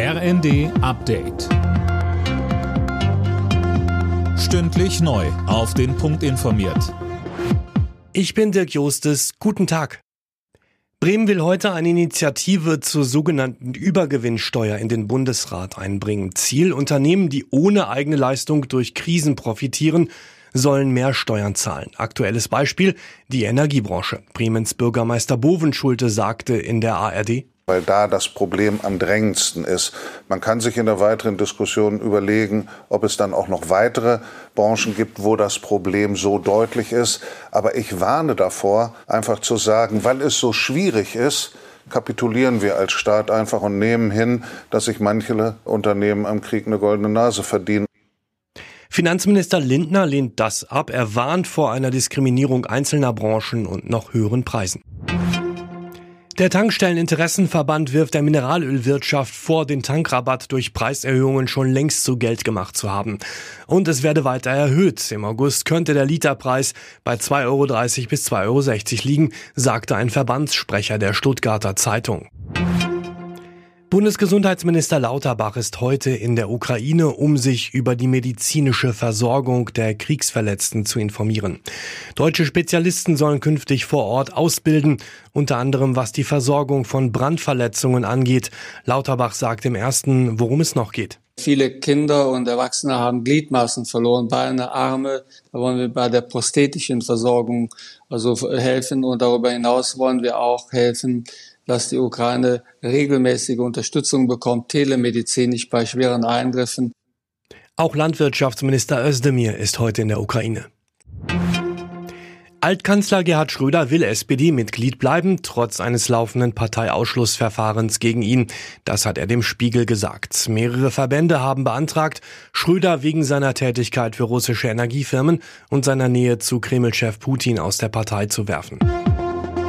RND Update. Stündlich neu. Auf den Punkt informiert. Ich bin Dirk Jostes. Guten Tag. Bremen will heute eine Initiative zur sogenannten Übergewinnsteuer in den Bundesrat einbringen. Ziel, Unternehmen, die ohne eigene Leistung durch Krisen profitieren, sollen mehr Steuern zahlen. Aktuelles Beispiel, die Energiebranche. Bremens Bürgermeister Bovenschulte sagte in der ARD, weil da das Problem am drängendsten ist. Man kann sich in der weiteren Diskussion überlegen, ob es dann auch noch weitere Branchen gibt, wo das Problem so deutlich ist. Aber ich warne davor, einfach zu sagen, weil es so schwierig ist, kapitulieren wir als Staat einfach und nehmen hin, dass sich manche Unternehmen am Krieg eine goldene Nase verdienen. Finanzminister Lindner lehnt das ab. Er warnt vor einer Diskriminierung einzelner Branchen und noch höheren Preisen. Der Tankstelleninteressenverband wirft der Mineralölwirtschaft vor, den Tankrabatt durch Preiserhöhungen schon längst zu Geld gemacht zu haben. Und es werde weiter erhöht. Im August könnte der Literpreis bei 2,30 Euro bis 2,60 Euro liegen, sagte ein Verbandssprecher der Stuttgarter Zeitung. Bundesgesundheitsminister Lauterbach ist heute in der Ukraine, um sich über die medizinische Versorgung der Kriegsverletzten zu informieren. Deutsche Spezialisten sollen künftig vor Ort ausbilden, unter anderem was die Versorgung von Brandverletzungen angeht. Lauterbach sagt im ersten, worum es noch geht. Viele Kinder und Erwachsene haben Gliedmaßen verloren, Beine, Arme. Da wollen wir bei der prosthetischen Versorgung also helfen und darüber hinaus wollen wir auch helfen, dass die Ukraine regelmäßige Unterstützung bekommt, telemedizinisch bei schweren Eingriffen. Auch Landwirtschaftsminister Özdemir ist heute in der Ukraine. Altkanzler Gerhard Schröder will SPD-Mitglied bleiben, trotz eines laufenden Parteiausschlussverfahrens gegen ihn. Das hat er dem Spiegel gesagt. Mehrere Verbände haben beantragt, Schröder wegen seiner Tätigkeit für russische Energiefirmen und seiner Nähe zu Kremlchef Putin aus der Partei zu werfen.